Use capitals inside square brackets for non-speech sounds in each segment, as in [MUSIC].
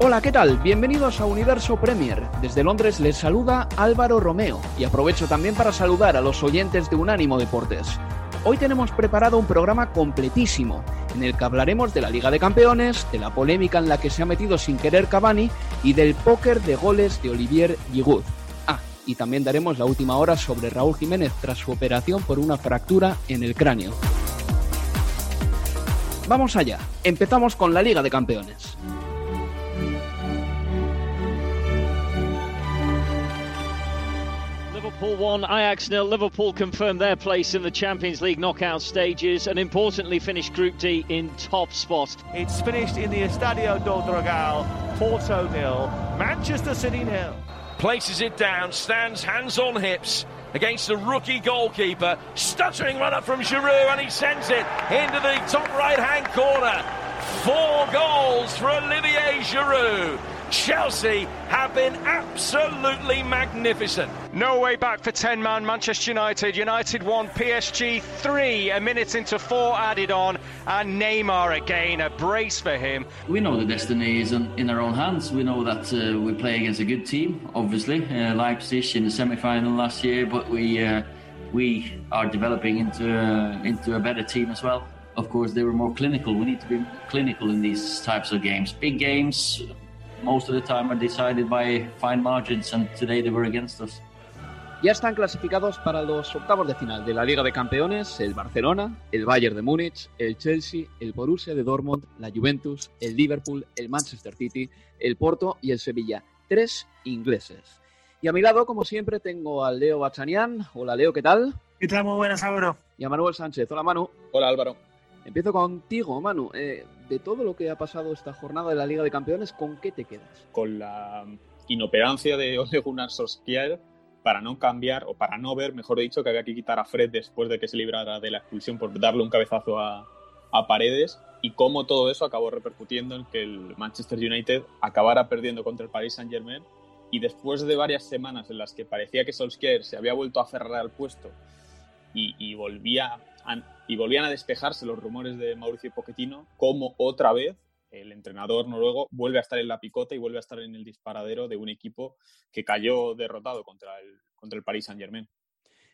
Hola, ¿qué tal? Bienvenidos a Universo Premier. Desde Londres les saluda Álvaro Romeo y aprovecho también para saludar a los oyentes de Unánimo Deportes. Hoy tenemos preparado un programa completísimo en el que hablaremos de la Liga de Campeones, de la polémica en la que se ha metido sin querer Cavani y del póker de goles de Olivier Giroud. Ah, y también daremos la última hora sobre Raúl Jiménez tras su operación por una fractura en el cráneo. Vamos allá, empezamos con la Liga de Campeones. Liverpool 1, Ajax nil. Liverpool confirmed their place in the Champions League knockout stages and importantly finished Group D in top spot. It's finished in the Estadio do Dragao, Porto nil, Manchester City nil. Places it down, stands hands on hips against the rookie goalkeeper. Stuttering run up from Giroud and he sends it into the top right hand corner. Four goals for Olivier Giroud. Chelsea have been absolutely magnificent. No way back for 10 man Manchester United. United 1, PSG 3, a minute into 4 added on, and Neymar again, a brace for him. We know the destiny is in, in our own hands. We know that uh, we play against a good team, obviously. Uh, Leipzig in the semi final last year, but we, uh, we are developing into, uh, into a better team as well. Of course, they were more clinical. We need to be clinical in these types of games. Big games, most of the time are decided by fine margins, and today they were against us. Ya están clasificados para los octavos de final de la Liga de Campeones el Barcelona, el Bayern de Múnich, el Chelsea, el Borussia de Dortmund, la Juventus, el Liverpool, el Manchester City, el Porto y el Sevilla. Tres ingleses. Y a mi lado, como siempre, tengo a Leo Bachanian. Hola Leo, ¿qué tal? ¿Qué tal? Muy buenas, Álvaro. Y a Manuel Sánchez. Hola Manu. Hola Álvaro. Empiezo contigo, Manu. Eh, de todo lo que ha pasado esta jornada de la Liga de Campeones, ¿con qué te quedas? Con la inoperancia de [LAUGHS] Ole Gunnar Solskjaer para no cambiar, o para no ver, mejor dicho, que había que quitar a Fred después de que se librara de la expulsión por darle un cabezazo a, a Paredes, y cómo todo eso acabó repercutiendo en que el Manchester United acabara perdiendo contra el Paris Saint-Germain, y después de varias semanas en las que parecía que Solskjaer se había vuelto a aferrar al puesto y, y volvía a, y volvían a despejarse los rumores de Mauricio Pochettino, como otra vez el entrenador noruego vuelve a estar en la picota y vuelve a estar en el disparadero de un equipo que cayó derrotado contra el, contra el Paris Saint-Germain.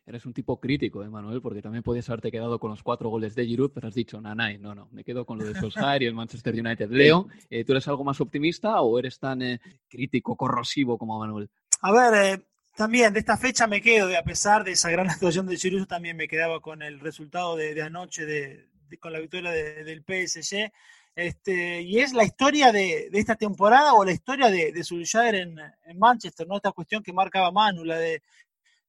Eres un tipo crítico, ¿eh, Manuel, porque también podías haberte quedado con los cuatro goles de Giroud, pero has dicho, nanay, no, no, me quedo con lo de Solskjaer y el Manchester United. Leo, eh, ¿tú eres algo más optimista o eres tan eh, crítico, corrosivo como Manuel? A ver, eh, también de esta fecha me quedo, de, a pesar de esa gran [LAUGHS] actuación de Giroud, también me quedaba con el resultado de, anoche, de, con la victoria del PSG. Este, y es la historia de, esta temporada o la historia de, de en, Manchester, ¿no? Esta cuestión que marcaba Manu, la de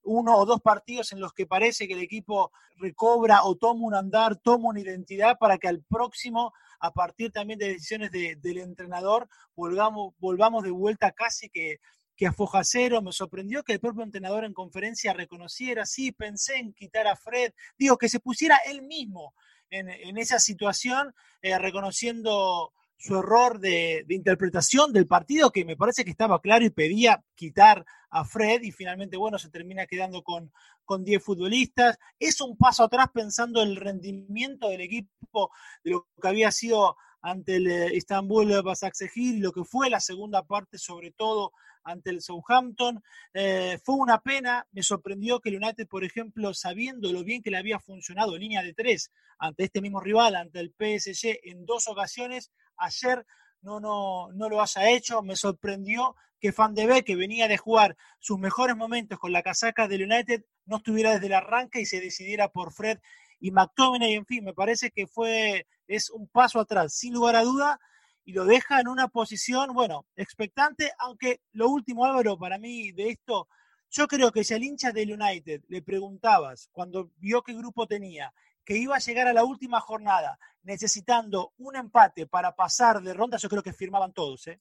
uno o dos partidos en los que parece que el equipo recobra o toma un andar, toma una identidad para que al próximo, a partir también de decisiones de, del entrenador, volvamos, volvamos de vuelta casi que, que a foja cero. Me sorprendió que el propio entrenador en conferencia reconociera, sí, pensé en quitar a Fred, digo, que se pusiera él mismo en, esa situación, eh, reconociendo su error de, interpretación del partido, que me parece que estaba claro y pedía quitar a Fred, y finalmente, bueno, se termina quedando con, con 10 futbolistas. Es un paso atrás pensando el rendimiento del equipo, de lo que había sido ante el eh, Istanbul Basaksehir lo que fue la segunda parte, sobre todo ante el Southampton. Eh, fue una pena, me sorprendió que el United, por ejemplo, sabiendo lo bien que le había funcionado línea de tres ante este mismo rival, ante el PSG, en dos ocasiones, ayer no, no, no lo haya hecho. Me sorprendió que Van de Beek, que venía de jugar sus mejores momentos con la casaca del United, no estuviera desde el arranque y se decidiera por Fred y McTominay. En fin, me parece que fue, es un paso atrás, sin lugar a duda, y lo deja en una posición, bueno, expectante, aunque lo último, Álvaro, para mí de esto, yo creo que si al hincha del United le preguntabas cuando vio qué grupo tenía, que iba a llegar a la última jornada necesitando un empate para pasar de ronda, yo creo que firmaban todos, ¿eh?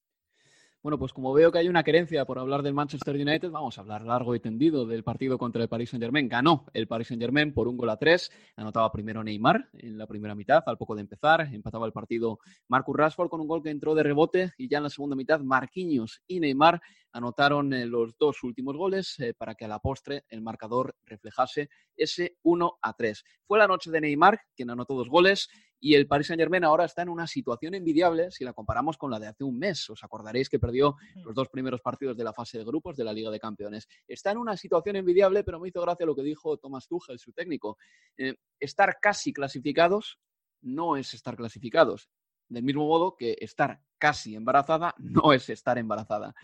Bueno, pues como veo que hay una querencia por hablar del Manchester United, vamos a hablar largo y tendido del partido contra el Paris Saint-Germain. Ganó el Paris Saint-Germain por un gol a tres. Anotaba primero Neymar en la primera mitad, al poco de empezar. Empataba el partido Marcus Rashford con un gol que entró de rebote y ya en la segunda mitad Marquinhos y Neymar anotaron eh, los dos últimos goles eh, para que a la postre el marcador reflejase ese 1 a 3. Fue la noche de Neymar, quien anotó dos goles, y el Paris Saint-Germain ahora está en una situación envidiable si la comparamos con la de hace un mes. Os acordaréis que perdió los dos primeros partidos de la fase de grupos de la Liga de Campeones. Está en una situación envidiable, pero me hizo gracia lo que dijo Thomas Tuchel, su técnico. Eh, estar casi clasificados no es estar clasificados. Del mismo modo que estar casi embarazada no es estar embarazada.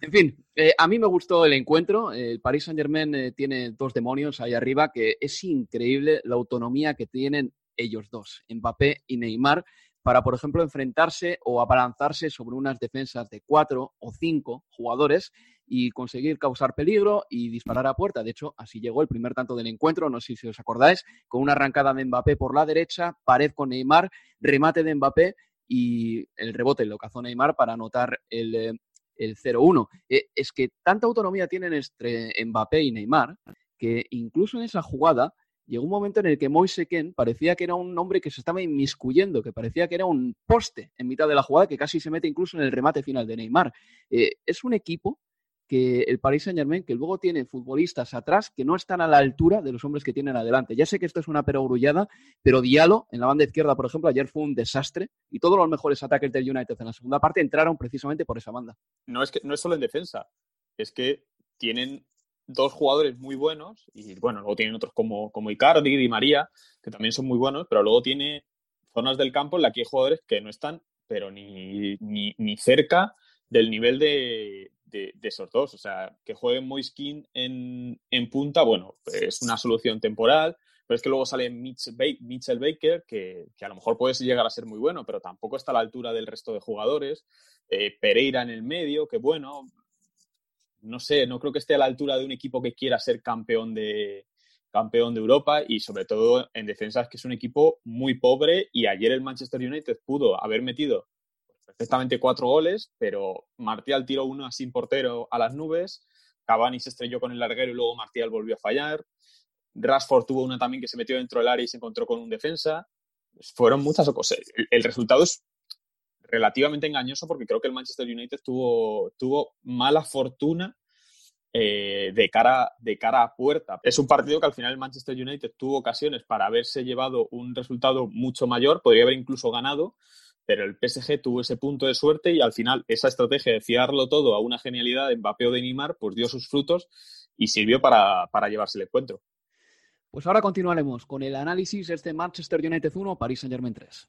En fin, eh, a mí me gustó el encuentro. El Paris Saint Germain eh, tiene dos demonios ahí arriba que es increíble la autonomía que tienen ellos dos, Mbappé y Neymar, para, por ejemplo, enfrentarse o abalanzarse sobre unas defensas de cuatro o cinco jugadores y conseguir causar peligro y disparar a puerta. De hecho, así llegó el primer tanto del encuentro, no sé si os acordáis, con una arrancada de Mbappé por la derecha, pared con Neymar, remate de Mbappé y el rebote lo cazó Neymar para anotar el, eh, el 0-1. Eh, es que tanta autonomía tienen entre Mbappé y Neymar que incluso en esa jugada llegó un momento en el que Moise Ken parecía que era un hombre que se estaba inmiscuyendo, que parecía que era un poste en mitad de la jugada, que casi se mete incluso en el remate final de Neymar. Eh, es un equipo que el Paris Saint Germain, que luego tiene futbolistas atrás que no están a la altura de los hombres que tienen adelante. Ya sé que esto es una perogrullada, pero Diallo en la banda izquierda, por ejemplo, ayer fue un desastre y todos los mejores ataques del United en la segunda parte entraron precisamente por esa banda. No es que no es solo en defensa, es que tienen dos jugadores muy buenos y bueno, luego tienen otros como, como Icardi y María, que también son muy buenos, pero luego tiene zonas del campo en las que hay jugadores que no están, pero ni, ni cerca del nivel de, de, esos dos. O sea, que juegue Moiskin en, en punta, bueno, es una solución temporal, pero es que luego sale Mitchell Baker, que, a lo mejor puede llegar a ser muy bueno, pero tampoco está a la altura del resto de jugadores. Eh, Pereira en el medio, que bueno, no sé, no creo que esté a la altura de un equipo que quiera ser campeón de, campeón de Europa y sobre todo en defensa es que es un equipo muy pobre y ayer el Manchester United pudo haber metido perfectamente cuatro goles, pero Martial tiró uno sin portero a las nubes, Cavani se estrelló con el larguero y luego Martial volvió a fallar, Rashford tuvo una también que se metió dentro del área y se encontró con un defensa. Fueron muchas cosas. El, resultado es relativamente engañoso porque creo que el Manchester United tuvo, tuvo mala fortuna eh, de, cara, de cara a puerta. Es un partido que al final el Manchester United tuvo ocasiones para haberse llevado un resultado mucho mayor, podría haber incluso ganado, pero el PSG tuvo ese punto de suerte y al final esa estrategia de fiarlo todo a una genialidad de Mbappé de Neymar pues dio sus frutos y sirvió para, para llevarse el encuentro. Pues ahora continuaremos con el análisis de este Manchester United 1, París Saint Germain 3.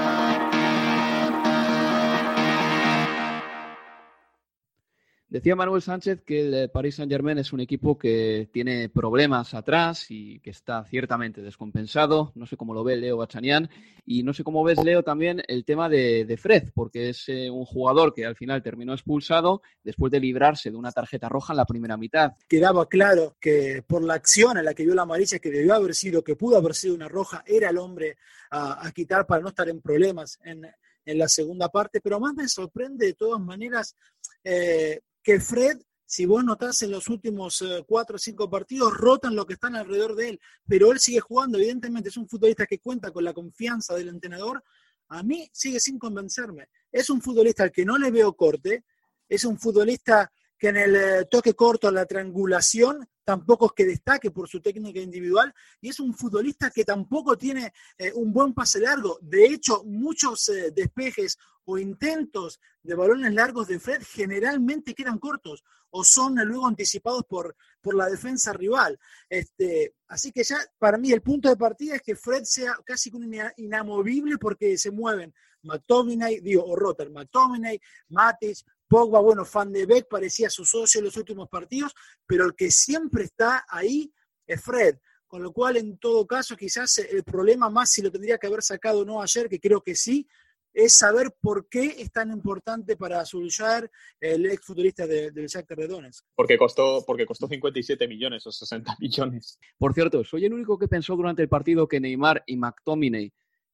Decía Manuel Sánchez que el Paris Saint-Germain es un equipo que tiene problemas atrás y que está ciertamente descompensado. No sé cómo lo ve Leo Bachanian y no sé cómo ves, Leo, también el tema de, Fred, porque es eh, un jugador que al final terminó expulsado después de librarse de una tarjeta roja en la primera mitad. Quedaba claro que por la acción en la que vio la amarilla, que debió haber sido, que pudo haber sido una roja, era el hombre a, quitar para no estar en problemas en, la segunda parte, pero más me sorprende de todas maneras. Eh, que Fred si vos notás en los últimos eh, cuatro o cinco partidos, rotan lo que están alrededor de él, pero él sigue jugando, evidentemente es un futbolista que cuenta con la confianza del entrenador, a mí sigue sin convencerme. Es un futbolista al que no le veo corte, es un futbolista que en el eh, toque corto, en la triangulación, tampoco es que destaque por su técnica individual, y es un futbolista que tampoco tiene eh, un buen pase largo. De hecho, muchos eh, despejes o intentos de balones largos de Fred generalmente quedan cortos o son luego anticipados por, por la defensa rival. Este, así que ya para mí el punto de partida es que Fred sea casi inamovible porque se mueven McTominay, digo, o Rotter, McTominay, Matic, Pogba, bueno, Fan de Beck parecía su socio en los últimos partidos, pero el que siempre está ahí es Fred. Con lo cual, en todo caso, quizás el problema más si lo tendría que haber sacado o no ayer, que creo que sí, es saber por qué es tan importante para Solskjaer el ex futurista del Shakhtar de Donetsk. Porque costó, porque costó 57 millones o 60 millones. Por cierto, soy el único que pensó durante el partido que Neymar y McTominay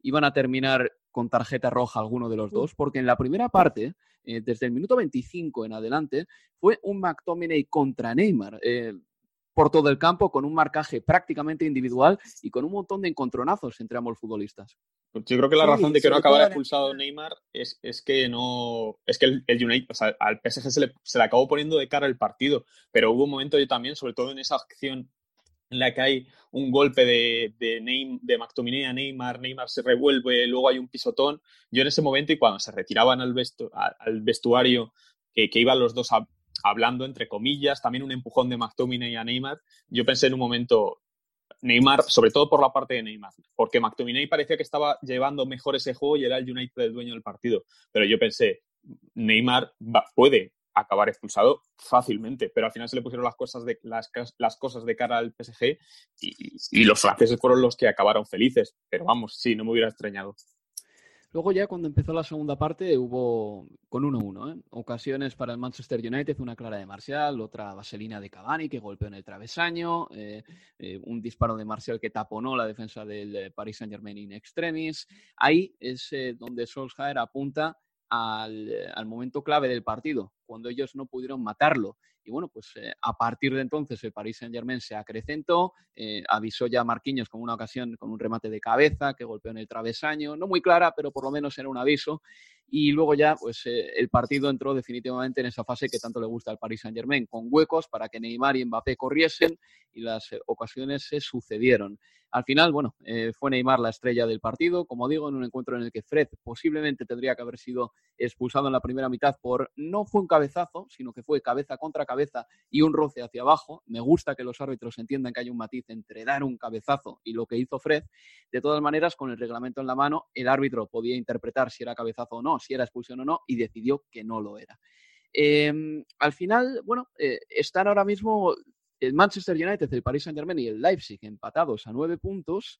iban a terminar con tarjeta roja alguno de los dos, porque en la primera parte, eh, desde el minuto 25 en adelante, fue un McTominay contra Neymar. Eh, por todo el campo, con un marcaje prácticamente individual y con un montón de encontronazos entre ambos futbolistas. Yo creo que la razón de que no acabara expulsado Neymar es, es, que no. Es que el, United, o sea, al PSG se le, se le, acabó poniendo de cara el partido, pero hubo un momento yo también, sobre todo en esa acción en la que hay un golpe de, de, McTominay a Neymar, Neymar se revuelve, luego hay un pisotón. Yo en ese momento y cuando se retiraban al, al vestuario, que, que, iban los dos hablando, entre comillas, también un empujón de McTominay a Neymar, yo pensé en un momento, Neymar, sobre todo por la parte de Neymar, porque McTominay parecía que estaba llevando mejor ese juego y era el United el dueño del partido. Pero yo pensé, Neymar puede acabar expulsado fácilmente, pero al final se le pusieron las cosas de, las, cosas de cara al PSG y, los franceses fueron los que acabaron felices. Pero vamos, sí, no me hubiera extrañado. Luego ya cuando empezó la segunda parte hubo con 1-1, ¿eh? ocasiones para el Manchester United, una clara de Marcial, otra vaselina de Cavani que golpeó en el travesaño, eh, eh, un disparo de Marcial que taponó la defensa del Paris Saint Germain in extremis. Ahí es donde Solskjaer apunta al, al, momento clave del partido, cuando ellos no pudieron matarlo. Y bueno, pues eh, a partir de entonces el Paris Saint Germain se acrecentó, eh, avisó ya a Marquinhos con una ocasión con un remate de cabeza que golpeó en el travesaño, no muy clara, pero por lo menos era un aviso. Y luego ya, pues eh, el partido entró definitivamente en esa fase que tanto le gusta al Paris Saint Germain, con huecos para que Neymar y Mbappé corriesen y las ocasiones se sucedieron. Al final, bueno, fue Neymar la estrella del partido, como digo, en un encuentro en el que Fred posiblemente tendría que haber sido expulsado en la primera mitad por no fue un cabezazo, sino que fue cabeza contra cabeza y un roce hacia abajo. Me gusta que los árbitros entiendan que hay un matiz entre dar un cabezazo y lo que hizo Fred. De todas maneras, con el reglamento en la mano, el árbitro podía interpretar si era cabezazo o no, si era expulsión o no, y decidió que no lo era. Em, al final, bueno, eh, están ahora mismo el Manchester United, el Paris Saint Germain y el Leipzig empatados a nueve puntos.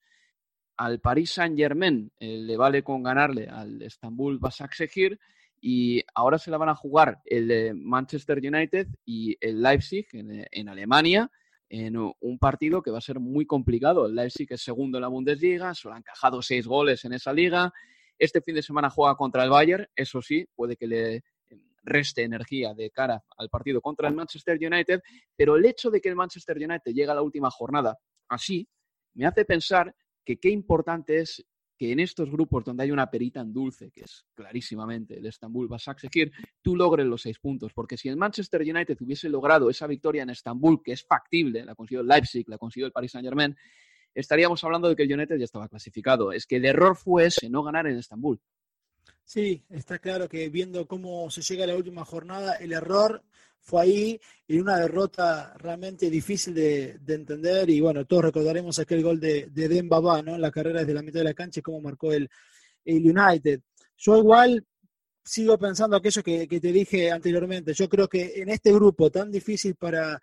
Al Paris Saint Germain eh, le vale con ganarle al Estambul Basaksehir y ahora se la van a jugar el Manchester United y el Leipzig en, Alemania en un partido que va a ser muy complicado. El Leipzig es segundo en la Bundesliga, solo han encajado seis goles en esa liga. Este fin de semana juega contra el Bayern, eso sí, puede que le reste energía de cara al partido contra el Manchester United, pero el hecho de que el Manchester United llegue a la última jornada así me hace pensar que qué importante es que en estos grupos donde hay una perita en dulce, que es clarísimamente el Estambul Basaksehir, tú logres los seis puntos. Porque si el Manchester United hubiese logrado esa victoria en Estambul, que es factible, la consiguió el Leipzig, la consiguió el Paris Saint Germain, estaríamos hablando de que el United ya estaba clasificado. Es que el error fue ese, no ganar en Estambul. Sí, está claro que viendo cómo se llega a la última jornada, el error fue ahí y una derrota realmente difícil de, entender. Y bueno, todos recordaremos aquel gol de, de Dembaba, ¿no? En la carrera desde la mitad de la cancha y cómo marcó el, United. Yo igual sigo pensando aquello que, te dije anteriormente. Yo creo que en este grupo tan difícil para,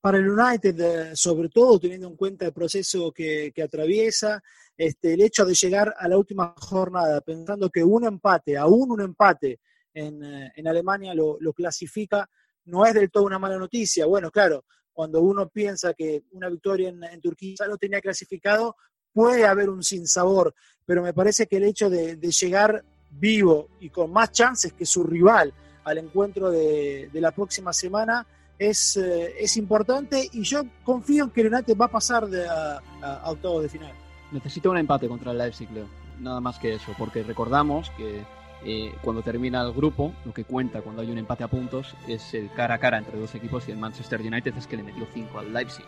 para el United, eh, sobre todo teniendo en cuenta el proceso que, atraviesa, este, el hecho de llegar a la última jornada pensando que un empate, aún un empate en, eh, Alemania lo, clasifica, no es del todo una mala noticia. Bueno, claro, cuando uno piensa que una victoria en, Turquía lo tenía clasificado, puede haber un sinsabor, pero me parece que el hecho de, llegar vivo y con más chances que su rival al encuentro de, la próxima semana es, eh, es importante y yo confío en que United va a pasar a, a, octavos de final. Necesita un empate contra el Leipzig, Leo. Nada más que eso, porque recordamos que eh, cuando termina el grupo, lo que cuenta cuando hay un empate a puntos es el cara a cara entre dos equipos y el Manchester United es que le metió 5 al Leipzig.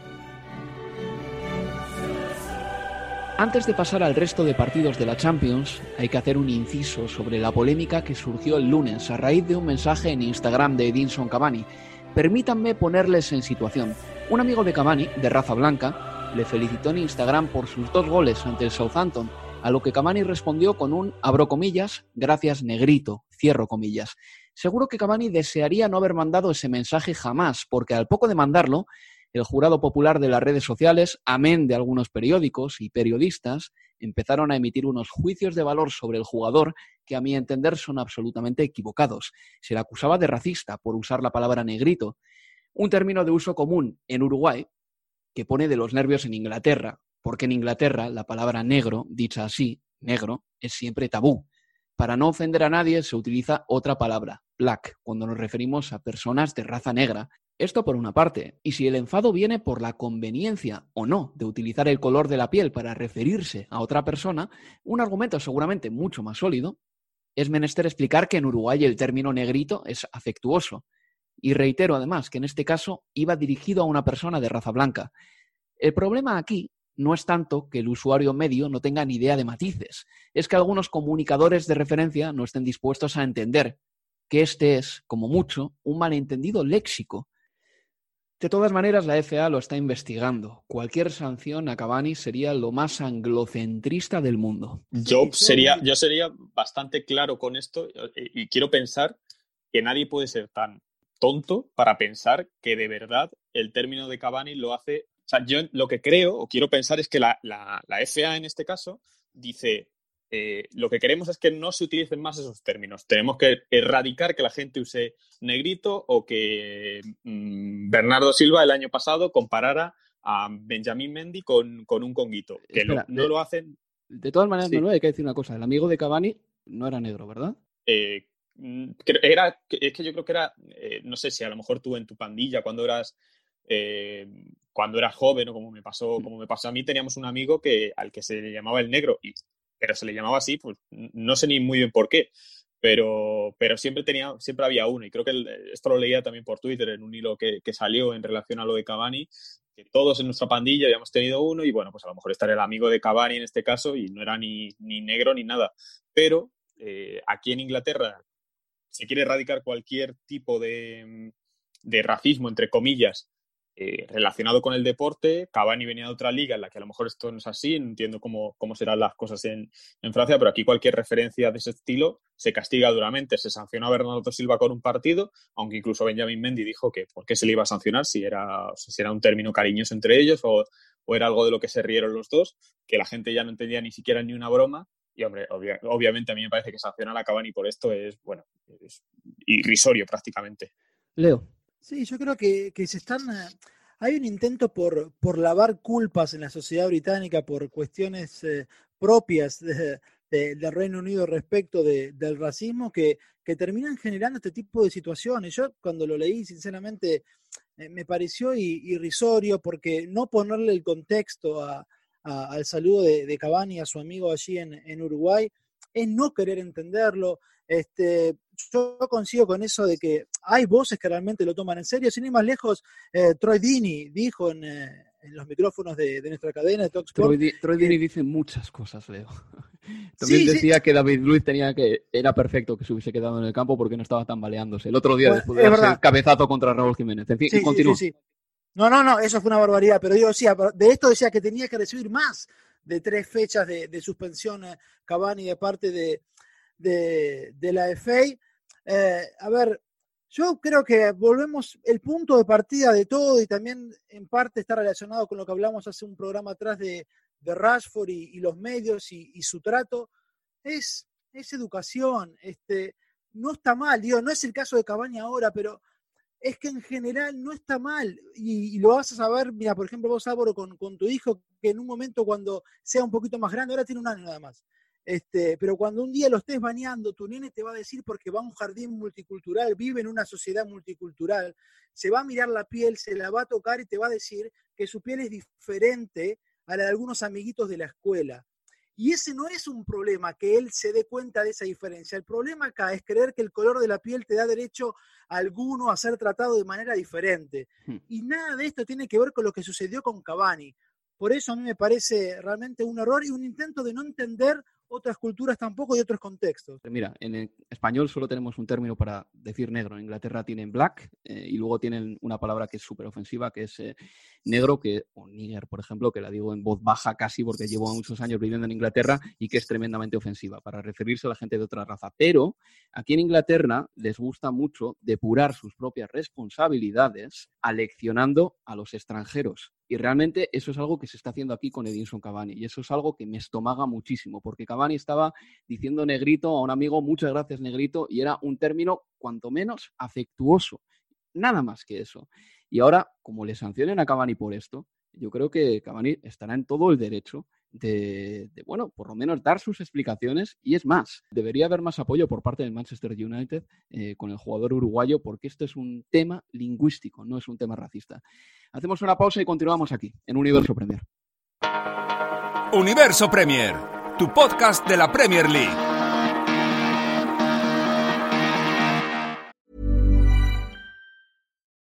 Antes de pasar al resto de partidos de la Champions, hay que hacer un inciso sobre la polémica que surgió el lunes a raíz de un mensaje en Instagram de Edinson Cavani. Permítanme ponerles en situación. Un amigo de Cavani, de raza blanca, le felicitó en Instagram por sus dos goles ante el Southampton, a lo que Cavani respondió con un abro comillas, gracias negrito, cierro comillas. Seguro que Cavani desearía no haber mandado ese mensaje jamás, porque al poco de mandarlo, el jurado popular de las redes sociales, amén de algunos periódicos y periodistas, empezaron a emitir unos juicios de valor sobre el jugador que a mi entender son absolutamente equivocados. Se le acusaba de racista por usar la palabra negrito, un término de uso común en Uruguay que pone de los nervios en Inglaterra, porque en Inglaterra la palabra negro, dicha así, negro, es siempre tabú. Para no ofender a nadie se utiliza otra palabra, black, cuando nos referimos a personas de raza negra, esto por una parte, y si el enfado viene por la conveniencia o no de utilizar el color de la piel para referirse a otra persona, un argumento seguramente mucho más sólido, es menester explicar que en Uruguay el término negrito es afectuoso. Y reitero además que en este caso iba dirigido a una persona de raza blanca. El problema aquí no es tanto que el usuario medio no tenga ni idea de matices, es que algunos comunicadores de referencia no estén dispuestos a entender que este es, como mucho, un malentendido léxico de todas maneras, la FA lo está investigando. Cualquier sanción a Cavani sería lo más anglocentrista del mundo. Yo sería, yo sería bastante claro con esto y quiero pensar que nadie puede ser tan tonto para pensar que de verdad el término de Cavani lo hace. O sea, yo lo que creo o quiero pensar es que la, la, la FA en este caso dice eh, lo que queremos es que no se utilicen más esos términos. Tenemos que erradicar que la gente use negrito o que mm, Bernardo Silva el año pasado comparara a Benjamín Mendy con, un conguito. Que no lo hacen. De todas maneras, hay que decir una cosa. El amigo de Cavani no era negro, ¿verdad? Eh, mm, era, es que yo creo que era, eh, no sé si a lo mejor tú en tu pandilla cuando eras cuando eras joven o como me pasó, como me pasó a mí, teníamos un amigo que, al que se le llamaba el negro y pero se le llamaba así, pues no sé ni muy bien por qué, pero, pero siempre, tenía, siempre había uno. Y creo que esto lo leía también por Twitter en un hilo que, salió en relación a lo de Cavani, que todos en nuestra pandilla habíamos tenido uno y bueno, pues a lo mejor estaría el amigo de Cavani en este caso y no era ni, ni negro ni nada. Pero eh, aquí en Inglaterra se quiere erradicar cualquier tipo de, de racismo, entre comillas, eh, relacionado con el deporte. Cavani venía de otra liga en la que a lo mejor esto no es así, no entiendo cómo, cómo serán las cosas en, Francia, pero aquí cualquier referencia de ese estilo se castiga duramente. Se sancionó a Bernardo Silva con un partido, aunque incluso Benjamin Mendy dijo que por qué se le iba a sancionar si era, si era un término cariñoso entre ellos o, era algo de lo que se rieron los dos, que la gente ya no entendía ni siquiera ni una broma. Y hombre, obviamente a mí me parece que sancionar a Cavani por esto es, bueno, es irrisorio prácticamente. Leo. Sí, yo creo que, se están. Eh, hay un intento por, por lavar culpas en la sociedad británica por cuestiones eh, propias de, del Reino Unido respecto del racismo que, que, terminan generando este tipo de situaciones. Yo cuando lo leí, sinceramente, eh, me pareció irrisorio porque no ponerle el contexto al saludo de, de, Cavani a su amigo allí en, en Uruguay es no querer entenderlo. Este, yo coincido con eso de que hay voces que realmente lo toman en serio. Sin ir más lejos, eh, Troy Dini dijo en, eh, los micrófonos de, nuestra cadena de Talksport. Troy, Troy Dini dice muchas cosas, Leo. [LAUGHS] También decía que David Luiz tenía que era perfecto que se hubiese quedado en el campo porque no estaba tambaleándose. El otro día después de el cabezazo contra Raúl Jiménez. En fin, sí, No, no, no, eso fue una barbaridad, pero yo decía, de esto decía que tenía que recibir más de tres fechas de, suspensión eh, Cavani de parte de, de, la FA. Eh, a ver, yo creo que volvemos, el punto de partida de todo y también en parte está relacionado con lo que hablamos hace un programa atrás de, de Rashford y, los medios y, su trato, es, es educación. Este, no está mal, digo, no es el caso de Cavani ahora, pero es que en general no está mal y, lo vas a saber, mira, por ejemplo, vos, Álvaro, con, con, tu hijo, que en un momento cuando sea un poquito más grande, ahora tiene un año nada más, Este, pero cuando un día lo estés bañando, tu nene te va a decir porque va a un jardín multicultural, vive en una sociedad multicultural, se va a mirar la piel, se la va a tocar y te va a decir que su piel es diferente a la de algunos amiguitos de la escuela. Y ese no es un problema, que él se dé cuenta de esa diferencia. El problema acá es creer que el color de la piel te da derecho a alguno a ser tratado de manera diferente. Hmm. Y nada de esto tiene que ver con lo que sucedió con Cavani. Por eso a mí me parece realmente un error y un intento de no entender otras culturas tampoco y otros contextos. Mira, en español solo tenemos un término para decir negro. En Inglaterra tienen black eh, y luego tienen una palabra que es súper ofensiva, que es eh, negro, que, o nigger, por ejemplo, que la digo en voz baja casi porque llevo muchos años viviendo en Inglaterra y que es tremendamente ofensiva para referirse a la gente de otra raza. Pero aquí en Inglaterra les gusta mucho depurar sus propias responsabilidades aleccionando a los extranjeros. Y realmente eso es algo que se está haciendo aquí con Edinson Cavani. Y eso es algo que me estomaga muchísimo, porque Cavani estaba diciendo negrito a un amigo, muchas gracias negrito, y era un término cuanto menos afectuoso. Nada más que eso. Y ahora, como le sancionen a Cavani por esto, yo creo que Cavani estará en todo el derecho de, bueno, por lo menos dar sus explicaciones. Y es más, debería haber más apoyo por parte del Manchester United eh, con el jugador uruguayo, porque esto es un tema lingüístico, no es un tema racista. Hacemos una pausa y continuamos aquí, en Universo Premier. Universo Premier, tu podcast de la Premier League.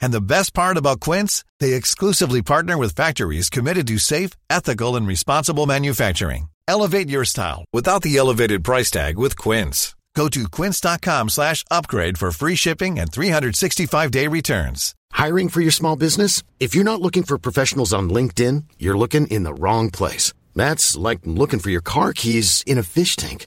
And the best part about Quince, they exclusively partner with factories committed to safe, ethical, and responsible manufacturing. Elevate your style without the elevated price tag with Quince. Go to quince.com slash upgrade for free shipping and 365-day returns. Hiring for your small business? If you're not looking for professionals on LinkedIn, you're looking in the wrong place. That's like looking for your car keys in a fish tank.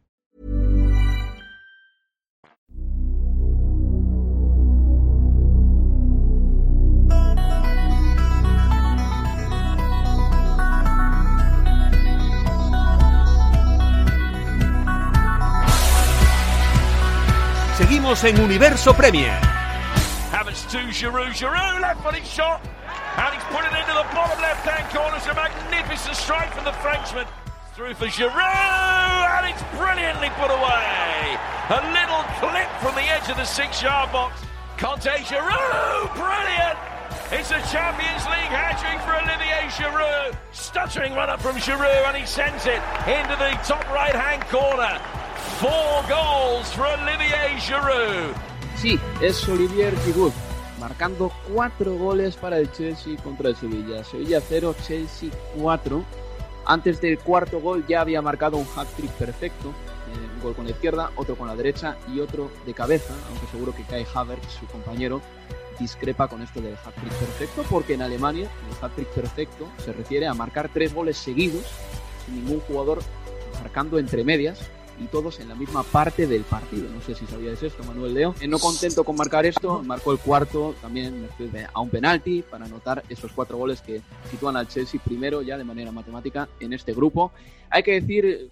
Seguimos en Universo Premier. Havertz to Giroud. Giroud, left footed shot. And he's put it into the bottom left hand corner. It's a magnificent strike from the Frenchman. Through for Giroud. And it's brilliantly put away. A little clip from the edge of the six yard box. Conte Giroud. Brilliant. It's a Champions League hat-trick for Olivier Giroud. Stuttering run up from Giroud and he sends it into the top right-hand corner. Four goals for Olivier Giroud. Sí, es Olivier Giroud, marcando cuatro goles para el Chelsea contra el Sevilla. Sevilla 0, Chelsea 4. Antes del cuarto gol ya había marcado un hat-trick perfecto. Eh, un gol con la izquierda, otro con la derecha y otro de cabeza, aunque seguro que Kai Havertz, su compañero, discrepa con esto del hat-trick perfecto, porque en Alemania el hat-trick perfecto se refiere a marcar tres goles seguidos sin ningún jugador marcando entre medias y todos en la misma parte del partido. No sé si sabíais esto, Manuel Leo. Eh, no contento con marcar esto, marcó el cuarto también a un penalti para anotar esos cuatro goles que sitúan al Chelsea primero ya de manera matemática en este grupo. Hay que decir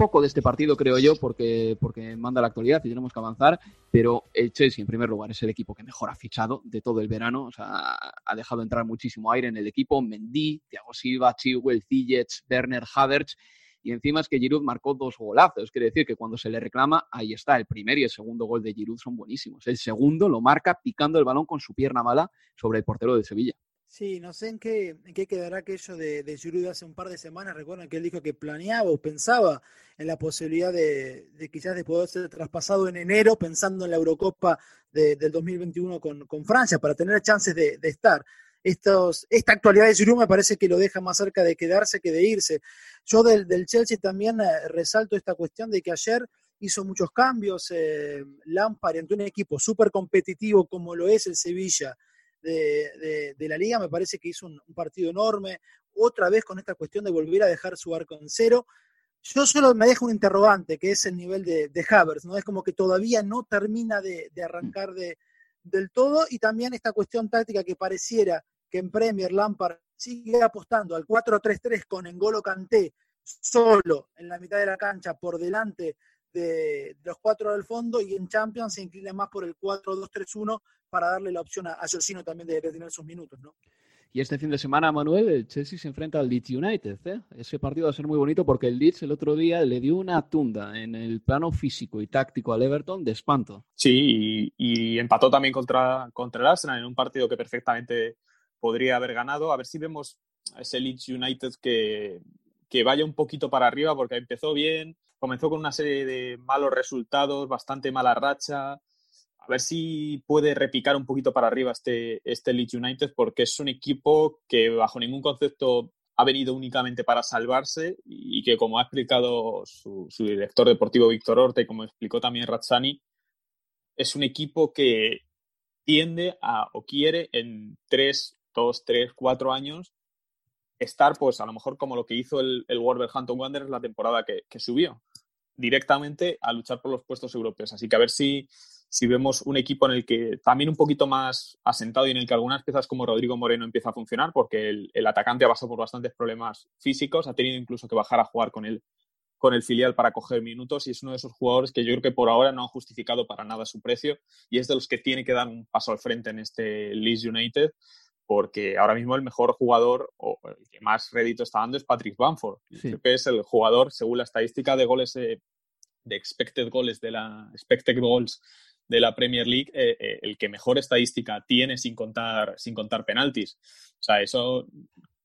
poco de este partido, creo yo, porque, porque manda la actualidad y tenemos que avanzar, pero el Chelsea, en primer lugar, es el equipo que mejor ha fichado de todo el verano, o sea, ha dejado entrar muchísimo aire en el equipo, Mendy, Thiago Silva, Chilwell, Ziyech, Werner, Havertz, y encima es que Giroud marcó dos golazos, quiere decir que cuando se le reclama, ahí está, el primer y el segundo gol de Giroud son buenísimos. El segundo lo marca picando el balón con su pierna mala sobre el portero de Sevilla. Sí, no sé en qué, qué quedará aquello de, Giroud hace un par de semanas. Recuerdan que él dijo que planeaba o pensaba en la posibilidad de, quizás de poder ser traspasado en enero, pensando en la Eurocopa de, del 2021 con, con, Francia, para tener chances de estar. Estos, esta actualidad de Giroud me parece que lo deja más cerca de quedarse que de irse. Yo del, del Chelsea también eh, resalto esta cuestión de que ayer hizo muchos cambios eh, Lampard ante un equipo súper competitivo como lo es el Sevilla de, de, la liga, me parece que hizo un, partido enorme, otra vez con esta cuestión de volver a dejar su arco en cero. Yo solo me dejo un interrogante, que es el nivel de, de ¿no? Es como que todavía no termina de, de arrancar de, del todo, y también esta cuestión táctica que pareciera que en Premier Lampard sigue apostando al 4-3-3 con Engolo Kanté solo en la mitad de la cancha por delante de, los cuatro del fondo y en Champions se inclina más por el 4-2-3-1 para darle la opción a, a también de, de, tener sus minutos, ¿no? Y este fin de semana, Manuel, el Chelsea se enfrenta al Leeds United. ¿eh? Ese partido va a ser muy bonito porque el Leeds el otro día le dio una tunda en el plano físico y táctico al Everton de espanto. Sí, y, empató también contra, contra el Arsenal en un partido que perfectamente podría haber ganado. A ver si vemos a ese Leeds United que, que vaya un poquito para arriba porque empezó bien, comenzó con una serie de malos resultados, bastante mala racha. A ver si puede repicar un poquito para arriba este, este Leeds United, porque es un equipo que bajo ningún concepto ha venido únicamente para salvarse y que, como ha explicado su, director deportivo Víctor Orte como explicó también Razzani, es un equipo que tiende a o quiere en tres, dos, tres, cuatro años estar, pues a lo mejor como lo que hizo el, el Wolverhampton Wanderers la temporada que, que, subió, directamente a luchar por los puestos europeos. Así que a ver si, si vemos un equipo en el que también un poquito más asentado y en el que algunas piezas como Rodrigo Moreno empieza a funcionar, porque el, el atacante ha pasado por bastantes problemas físicos, ha tenido incluso que bajar a jugar con el, con el filial para coger minutos y es uno de esos jugadores que yo creo que por ahora no han justificado para nada su precio y es de los que tiene que dar un paso al frente en este Leeds United porque ahora mismo el mejor jugador o el que más rédito está dando es Patrick Bamford. Sí. Creo que es el jugador, según la estadística de goles, eh, de expected goals de la expected goals de la Premier League, eh, eh, el que mejor estadística tiene sin contar, sin contar penaltis. O sea, eso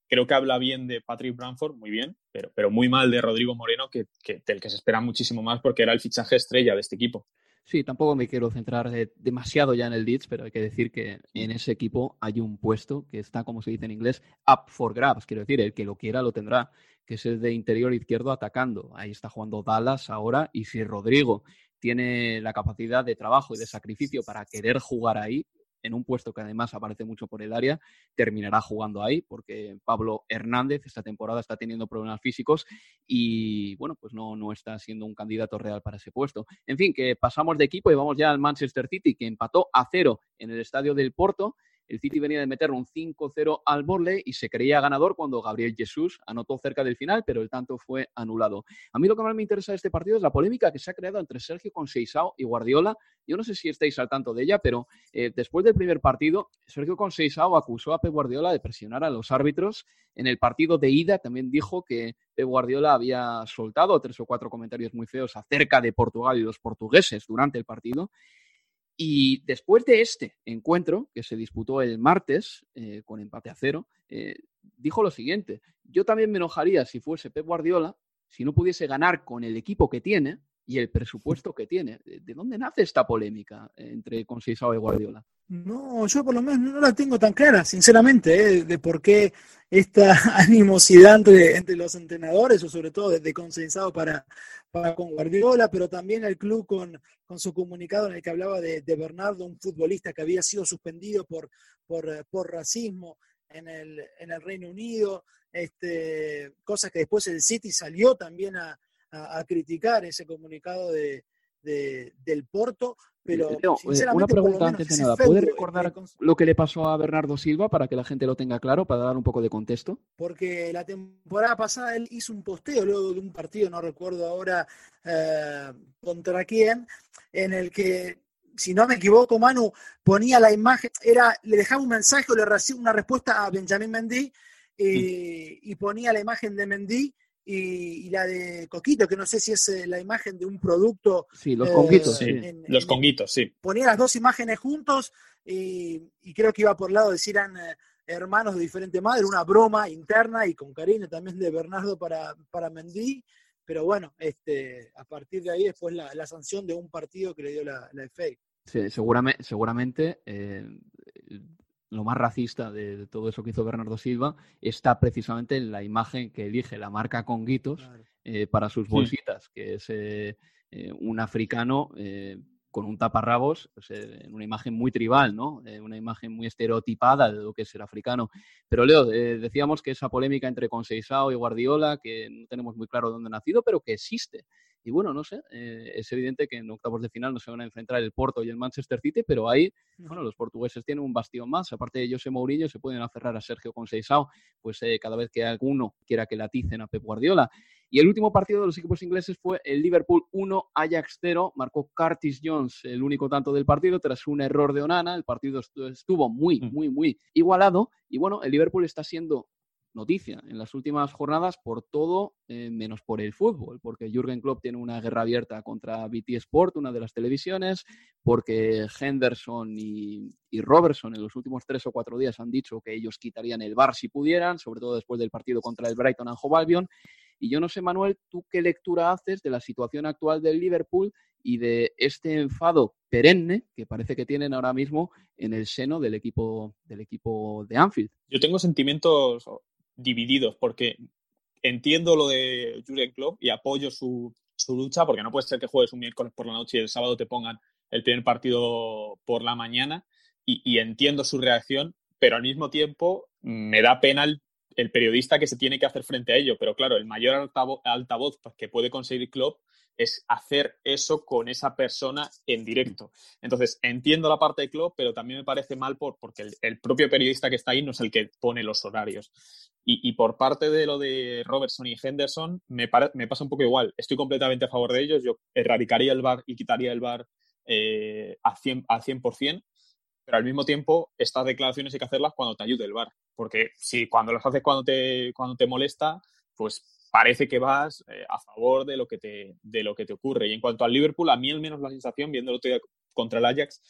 creo que habla bien de Patrick Bamford, muy bien, pero, pero muy mal de Rodrigo Moreno, que, que, del que se espera muchísimo más porque era el fichaje estrella de este equipo. Sí, tampoco me quiero centrar demasiado ya en el Leeds, pero hay que decir que en ese equipo hay un puesto que está, como se dice en inglés, up for grabs. Quiero decir, el que lo quiera lo tendrá, que es el de interior izquierdo atacando. Ahí está jugando Dallas ahora y si Rodrigo tiene la capacidad de trabajo y de sacrificio para querer jugar ahí, en un puesto que además aparece mucho por el área, terminará jugando ahí, porque Pablo Hernández esta temporada está teniendo problemas físicos y, bueno, pues no, no está siendo un candidato real para ese puesto. En fin, que pasamos de equipo y vamos ya al Manchester City, que empató a cero en el estadio del Porto el City venía de meter un 5-0 al Borley y se creía ganador cuando Gabriel Jesús anotó cerca del final, pero el tanto fue anulado. A mí lo que más me interesa de este partido es la polémica que se ha creado entre Sergio Conceição y Guardiola. Yo no sé si estáis al tanto de ella, pero eh, después del primer partido, Sergio Conceição acusó a Pep Guardiola de presionar a los árbitros. En el partido de ida también dijo que Pep Guardiola había soltado tres o cuatro comentarios muy feos acerca de Portugal y los portugueses durante el partido. Y después de este encuentro, que se disputó el martes eh, con empate a cero, eh, dijo lo siguiente, yo también me enojaría si fuese Pep Guardiola, si no pudiese ganar con el equipo que tiene y el presupuesto que tiene. ¿De dónde nace esta polémica entre Conceição y Guardiola? No, yo por lo menos no la tengo tan clara, sinceramente, ¿eh? de por qué esta [LAUGHS] animosidad entre, entre, los entrenadores, o sobre todo de Conceição para, para con Guardiola, pero también el club con, con su comunicado en el que hablaba de, Bernardo, un futbolista que había sido suspendido por, por, por racismo en el, en el Reino Unido, este, cosa que después el City salió también a, a, a criticar ese comunicado de, de, del Porto, pero no, una pregunta antes de nada, ¿puede recordar lo que le pasó a Bernardo Silva para que la gente lo tenga claro, para dar un poco de contexto? Porque la temporada pasada él hizo un posteo luego de un partido, no recuerdo ahora eh, contra quién, en el que si no me equivoco, Manu, ponía la imagen, era, le dejaba un mensaje o le recibía una respuesta a Benjamín Mendy eh, y ponía la imagen de Mendy y, la de Coquito, que no sé si es eh, la imagen de un producto. Sí, los conguitos, sí. los conguitos, sí. Ponía las dos imágenes juntos y, creo que iba por lado de si eran eh, hermanos de diferente madre, una broma interna y con cariño también de Bernardo para, para Mendy. Pero bueno, este, a partir de ahí después la, sanción de un partido que le dio la, la FA. Sí, seguramente, seguramente eh, lo más racista de, todo eso que hizo Bernardo Silva está precisamente en la imagen que elige la marca Conguitos eh, para sus bolsitas, que es eh, eh, un africano con un taparrabos, pues, en una imagen muy tribal, ¿no? una imagen muy estereotipada de lo que es el africano. Pero Leo, decíamos que esa polémica entre Conceição y Guardiola, que no tenemos muy claro dónde ha nacido, pero que existe. Y bueno, no sé, eh, es evidente que en octavos de final no se van a enfrentar el Porto y el Manchester City, pero ahí, bueno, los portugueses tienen un bastión más. Aparte de José Mourinho, se pueden aferrar a Sergio Conceição, pues eh, cada vez que alguno quiera que laticen a Pep Guardiola. Y el último partido de los equipos ingleses fue el Liverpool 1, Ajax 0. Marcó Curtis Jones el único tanto del partido tras un error de Onana. El partido estuvo muy, mm. muy, muy igualado. Y bueno, el Liverpool está siendo noticia en las últimas jornadas por todo eh, menos por el fútbol, porque Jürgen Klopp tiene una guerra abierta contra BT Sport, una de las televisiones, porque Henderson y, Robertson en los últimos tres o cuatro días han dicho que ellos quitarían el bar si pudieran, sobre todo después del partido contra el Brighton and Hove Albion. Y yo no sé, Manuel, ¿tú qué lectura haces de la situación actual del Liverpool y de este enfado perenne que parece que tienen ahora mismo en el seno del equipo, del equipo de Anfield? Yo tengo sentimientos divididos, porque entiendo lo de Julian Klopp y apoyo su, lucha, porque no puede ser que juegues un miércoles por la noche y el sábado te pongan el primer partido por la mañana, y, entiendo su reacción, pero al mismo tiempo me da pena el, periodista que se tiene que hacer frente a ello. Pero claro, el mayor altavoz, que puede conseguir Klopp es hacer eso con esa persona en directo. Entonces, entiendo la parte de club, pero también me parece mal por, porque el, propio periodista que está ahí no es el que pone los horarios. Y, por parte de lo de Robertson y Henderson, me, pasa un poco igual. Estoy completamente a favor de ellos. Yo erradicaría el bar y quitaría el bar eh, al 100%, pero al mismo tiempo estas declaraciones hay que hacerlas cuando te ayude el bar. Porque si cuando las haces cuando te, cuando te molesta, pues parece que vas eh, a favor de lo, que te, de lo que te ocurre. Y en cuanto al Liverpool, a mí al menos la sensación, viéndolo contra el Ajax,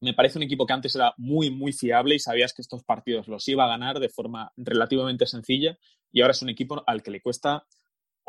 me parece un equipo que antes era muy, muy fiable y sabías que estos partidos los iba a ganar de forma relativamente sencilla y ahora es un equipo al que le cuesta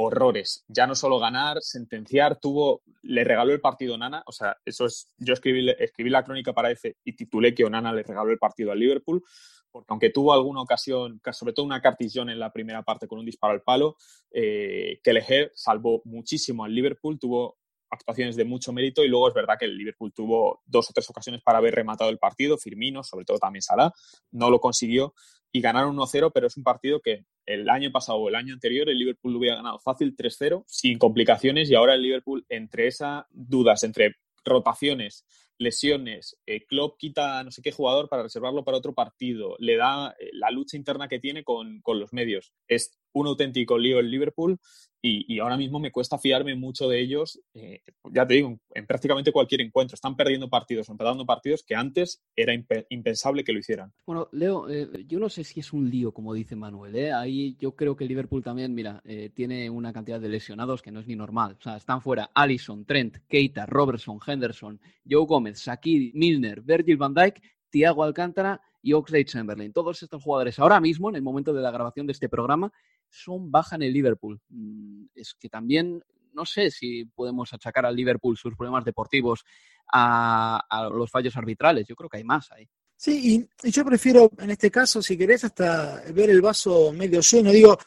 horrores. Ya no solo ganar, sentenciar, tuvo, le regaló el partido Nana, o sea, eso es, yo escribí, la crónica para ese y titulé que Onana le regaló el partido al Liverpool, porque aunque tuvo alguna ocasión, sobre todo una cartillón en la primera parte con un disparo al palo, eh, Kelleher salvó muchísimo al Liverpool, tuvo actuaciones de mucho mérito y luego es verdad que el Liverpool tuvo dos o tres ocasiones para haber rematado el partido, Firmino, sobre todo también Salah, no lo consiguió y ganaron 1-0, pero es un partido que el año pasado o el año anterior el Liverpool lo hubiera ganado fácil 3-0 sin complicaciones y ahora el Liverpool entre esas dudas, entre rotaciones, lesiones, eh, Klopp quita no sé qué jugador para reservarlo para otro partido, le da eh, la lucha interna que tiene con, con, los medios. Es un auténtico lío el Liverpool y, ahora mismo me cuesta fiarme mucho de ellos, eh, ya te digo, en prácticamente cualquier encuentro. Están perdiendo partidos, empezando partidos que antes era impensable que lo hicieran. Bueno, Leo, eh, yo no sé si es un lío, como dice Manuel. ¿eh? Ahí yo creo que Liverpool también, mira, tiene una cantidad de lesionados que no es ni normal. O sea, están fuera Allison, Trent, Keita, Robertson, Henderson, Joe Gómez, Shakir, Milner, Virgil van Dijk, Thiago Alcántara y Oxlade Chamberlain. Todos estos jugadores ahora mismo, en el momento de la grabación de este programa, son baja en el Liverpool. Mm, es que también no sé si podemos achacar al Liverpool sus problemas deportivos a, los fallos arbitrales. Yo creo que hay más ahí. Sí, y, yo prefiero en este caso, si querés, hasta ver el vaso medio lleno. Digo,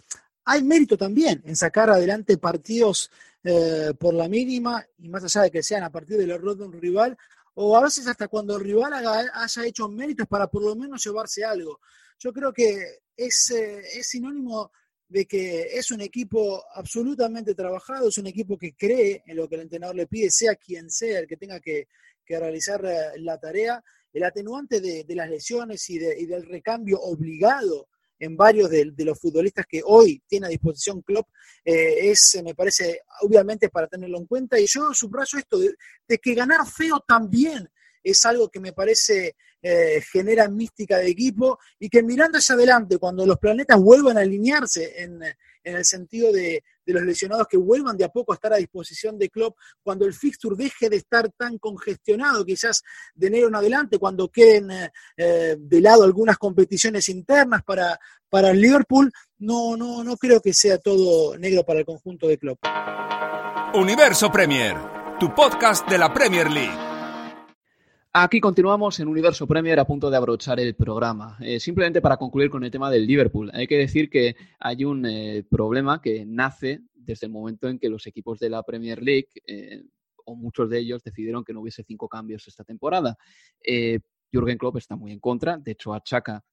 hay mérito también en sacar adelante partidos eh, por la mínima y más allá de que sean a partir del error de un rival, o a veces hasta cuando el rival haya hecho méritos para por lo menos llevarse algo. Yo creo que es, eh, es sinónimo de que es un equipo absolutamente trabajado, es un equipo que cree en lo que el entrenador le pide, sea quien sea el que tenga que, realizar eh, la tarea. El atenuante de, las lesiones y, del recambio obligado en varios de, los futbolistas que hoy tiene a disposición Klopp eh, es, me parece, obviamente para tenerlo en cuenta. Y yo subrayo esto de, que ganar feo también es algo que me parece eh, genera mística de equipo y que mirando hacia adelante, cuando los planetas vuelvan a alinearse en, en el sentido de, los lesionados que vuelvan de a poco a estar a disposición de Klopp, cuando el fixture deje de estar tan congestionado, quizás de enero en adelante, cuando queden eh, eh, de lado algunas competiciones internas para, para el Liverpool, no, no, no creo que sea todo negro para el conjunto de Klopp. Universo Premier, tu podcast de la Premier League. Aquí continuamos en Universo Premier a punto de abrochar el programa. Eh, simplemente para concluir con el tema del Liverpool, hay que decir que hay un eh, problema que nace desde el momento en que los equipos de la Premier League, eh, o muchos de ellos, decidieron que no hubiese cinco cambios esta temporada. Jürgen Klopp está muy en contra, de hecho achaca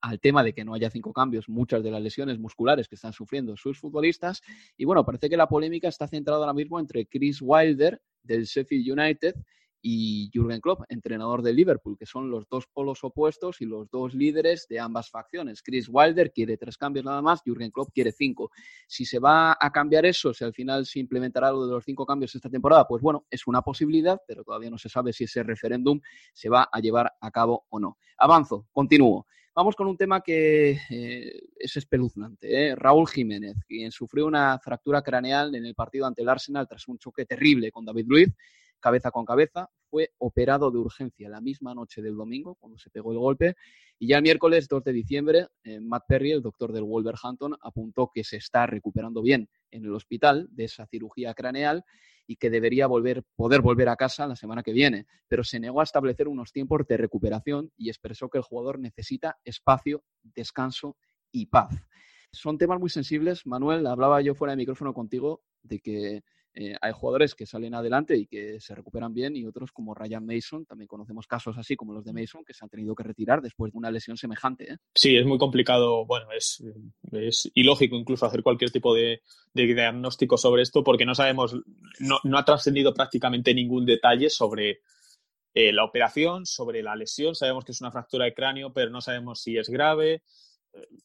al tema de que no haya cinco cambios muchas de las lesiones musculares que están sufriendo sus futbolistas. Y bueno, parece que la polémica está centrada ahora mismo entre Chris Wilder del Sheffield United y Jürgen Klopp, entrenador de Liverpool, que son los dos polos opuestos y los dos líderes de ambas facciones. Chris Wilder quiere tres cambios nada más, Jürgen Klopp quiere cinco. Si se va a cambiar eso, si al final se implementará lo de los cinco cambios esta temporada, pues bueno, es una posibilidad, pero todavía no se sabe si ese referéndum se va a llevar a cabo o no. Avanzo, continúo. Vamos con un tema que eh, es espeluznante. ¿eh? Raúl Jiménez, quien sufrió una fractura craneal en el partido ante el Arsenal tras un choque terrible con David Luiz cabeza con cabeza, fue operado de urgencia la misma noche del domingo, cuando se pegó el golpe, y ya el miércoles 2 de diciembre, eh, Matt Perry, el doctor del Wolverhampton, apuntó que se está recuperando bien en el hospital de esa cirugía craneal y que debería volver, poder volver a casa la semana que viene, pero se negó a establecer unos tiempos de recuperación y expresó que el jugador necesita espacio, descanso y paz. Son temas muy sensibles. Manuel, hablaba yo fuera de micrófono contigo de que eh, hay jugadores que salen adelante y que se recuperan bien y otros como Ryan Mason, también conocemos casos así como los de Mason que se han tenido que retirar después de una lesión semejante. ¿eh? Sí, es muy complicado, bueno, es, es ilógico incluso hacer cualquier tipo de, diagnóstico sobre esto porque no sabemos, no, no ha trascendido prácticamente ningún detalle sobre eh, la operación, sobre la lesión. Sabemos que es una fractura de cráneo, pero no sabemos si es grave,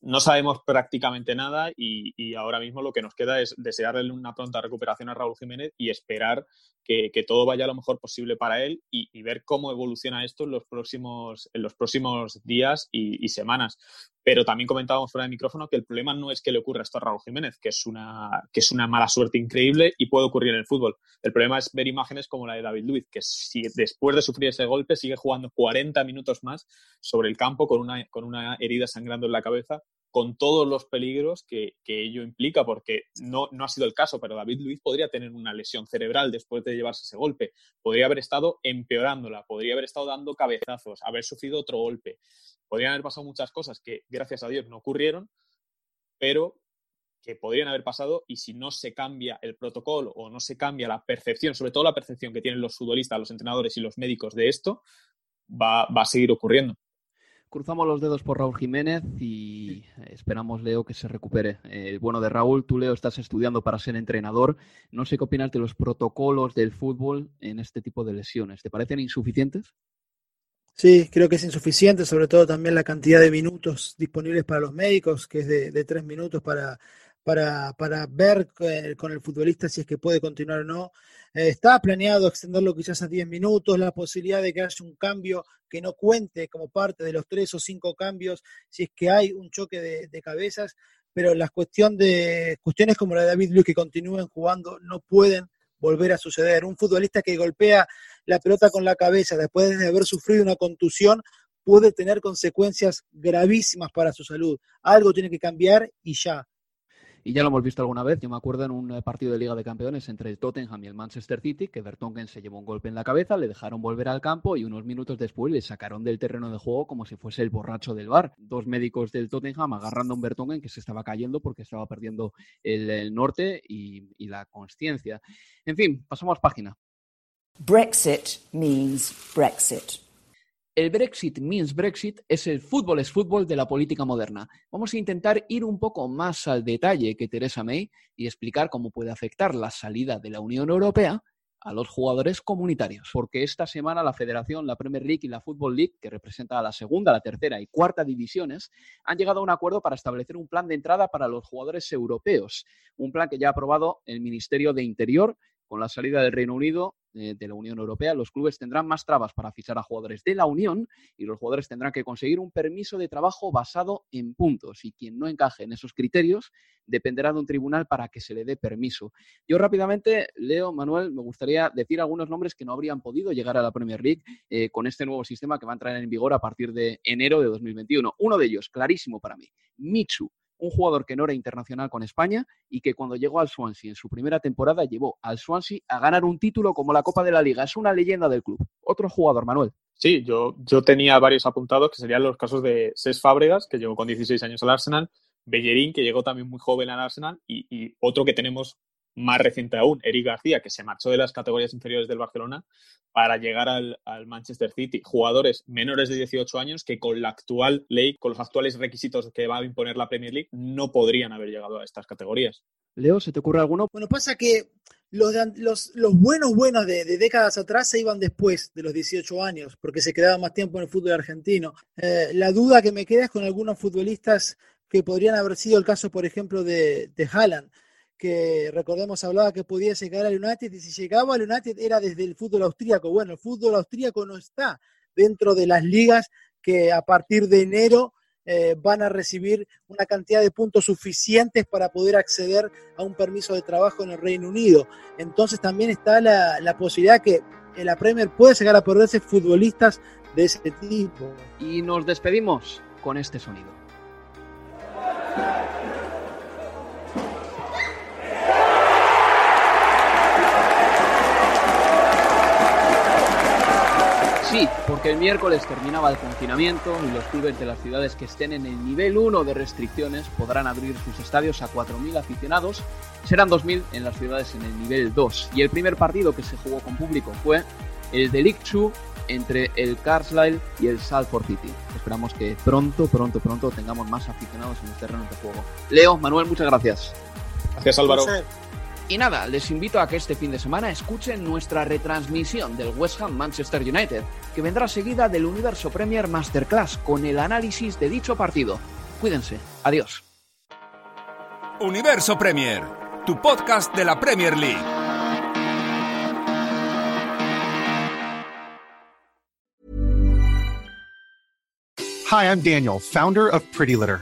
no sabemos prácticamente nada y, ahora mismo lo que nos queda es desearle una pronta recuperación a Raúl Jiménez y esperar que, todo vaya lo mejor posible para él y, ver cómo evoluciona esto en los próximos, en los próximos días y, semanas. Pero también comentábamos fuera de micrófono que el problema no es que le ocurra esto a Raúl Jiménez, que es una, que es una mala suerte increíble y puede ocurrir en el fútbol. El problema es ver imágenes como la de David Luiz, que si después de sufrir ese golpe sigue jugando 40 minutos más sobre el campo con una, con una herida sangrando en la cabeza con todos los peligros que, ello implica, porque no, no ha sido el caso, pero David Luiz podría tener una lesión cerebral después de llevarse ese golpe, podría haber estado empeorándola, podría haber estado dando cabezazos, haber sufrido otro golpe, podrían haber pasado muchas cosas que gracias a Dios no ocurrieron, pero que podrían haber pasado y si no se cambia el protocolo o no se cambia la percepción, sobre todo la percepción que tienen los futbolistas, los entrenadores y los médicos de esto, va, a seguir ocurriendo. Cruzamos los dedos por Raúl Jiménez y esperamos, Leo, que se recupere. Eh, bueno, de Raúl, tú, Leo, estás estudiando para ser entrenador. No sé qué opinas de los protocolos del fútbol en este tipo de lesiones. ¿Te parecen insuficientes? Sí, creo que es insuficiente, sobre todo también la cantidad de minutos disponibles para los médicos, que es de, tres minutos para, para, para ver eh, con el futbolista si es que puede continuar o no. Eh, está planeado extenderlo quizás a 10 minutos, la posibilidad de que haya un cambio que no cuente como parte de los tres o cinco cambios si es que hay un choque de, cabezas, pero las cuestión de, cuestiones como la de David Luiz que continúen jugando no pueden volver a suceder. Un futbolista que golpea la pelota con la cabeza después de haber sufrido una contusión puede tener consecuencias gravísimas para su salud. Algo tiene que cambiar y ya. Y ya lo hemos visto alguna vez, yo me acuerdo en un eh, partido de Liga de Campeones entre el Tottenham y el Manchester City, que Vertonghen se llevó un golpe en la cabeza, le dejaron volver al campo y unos minutos después le sacaron del terreno de juego como si fuese el borracho del bar. Dos médicos del Tottenham agarrando a un Vertonghen que se estaba cayendo porque estaba perdiendo el, norte y, y la consciencia. En fin, pasamos página. Brexit means Brexit. El Brexit means Brexit es el fútbol es fútbol de la política moderna. Vamos a intentar ir un poco más al detalle que Theresa May y explicar cómo puede afectar la salida de la Unión Europea a los jugadores comunitarios. Porque esta semana la Federación, la Premier League y la Football League, que representa a la segunda, la tercera y cuarta divisiones, han llegado a un acuerdo para establecer un plan de entrada para los jugadores europeos. Un plan que ya ha aprobado el Ministerio de Interior con la salida del Reino Unido de la Unión Europea, los clubes tendrán más trabas para fichar a jugadores de la Unión y los jugadores tendrán que conseguir un permiso de trabajo basado en puntos. Y quien no encaje en esos criterios dependerá de un tribunal para que se le dé permiso. Yo rápidamente, Leo, Manuel, me gustaría decir algunos nombres que no habrían podido llegar a la Premier League eh, con este nuevo sistema que va a entrar en vigor a partir de enero de 2021. Uno de ellos, clarísimo para mí, Mitsu un jugador que no era internacional con España y que cuando llegó al Swansea en su primera temporada llevó al Swansea a ganar un título como la Copa de la Liga. Es una leyenda del club. Otro jugador, Manuel. Sí, yo, yo tenía varios apuntados que serían los casos de Ses Fábregas, que llegó con 16 años al Arsenal, Bellerín, que llegó también muy joven al Arsenal, y, y otro que tenemos más reciente aún, Eric García, que se marchó de las categorías inferiores del Barcelona para llegar al, Manchester City. Jugadores menores de 18 años que con la actual ley, con los actuales requisitos que va a imponer la Premier League, no podrían haber llegado a estas categorías. Leo, ¿se te ocurre alguno? Bueno, pasa que los, los, los buenos buenos de, décadas atrás se iban después de los 18 años, porque se quedaban más tiempo en el fútbol argentino. Eh, la duda que me queda es con algunos futbolistas que podrían haber sido el caso, por ejemplo, de, de Haaland que recordemos hablaba que podía llegar al United y si llegaba al United era desde el fútbol austríaco. Bueno, el fútbol austríaco no está dentro de las ligas que a partir de enero eh, van a recibir una cantidad de puntos suficientes para poder acceder a un permiso de trabajo en el Reino Unido. Entonces también está la, la posibilidad que la Premier puede llegar a perderse futbolistas de ese tipo. Y nos despedimos con este sonido. Sí, porque el miércoles terminaba el confinamiento y los clubes de las ciudades que estén en el nivel 1 de restricciones podrán abrir sus estadios a 4.000 aficionados. Serán 2.000 en las ciudades en el nivel 2. Y el primer partido que se jugó con público fue el de League 2 entre el Carlisle y el Salford City. Esperamos que pronto, pronto, pronto tengamos más aficionados en los terrenos de juego. Leo, Manuel, muchas gracias. Gracias, Álvaro. Y nada, les invito a que este fin de semana escuchen nuestra retransmisión del West Ham Manchester United, que vendrá seguida del Universo Premier Masterclass con el análisis de dicho partido. Cuídense. Adiós. Universo Premier, tu podcast de la Premier League. Hi, I'm Daniel, founder of Pretty Litter.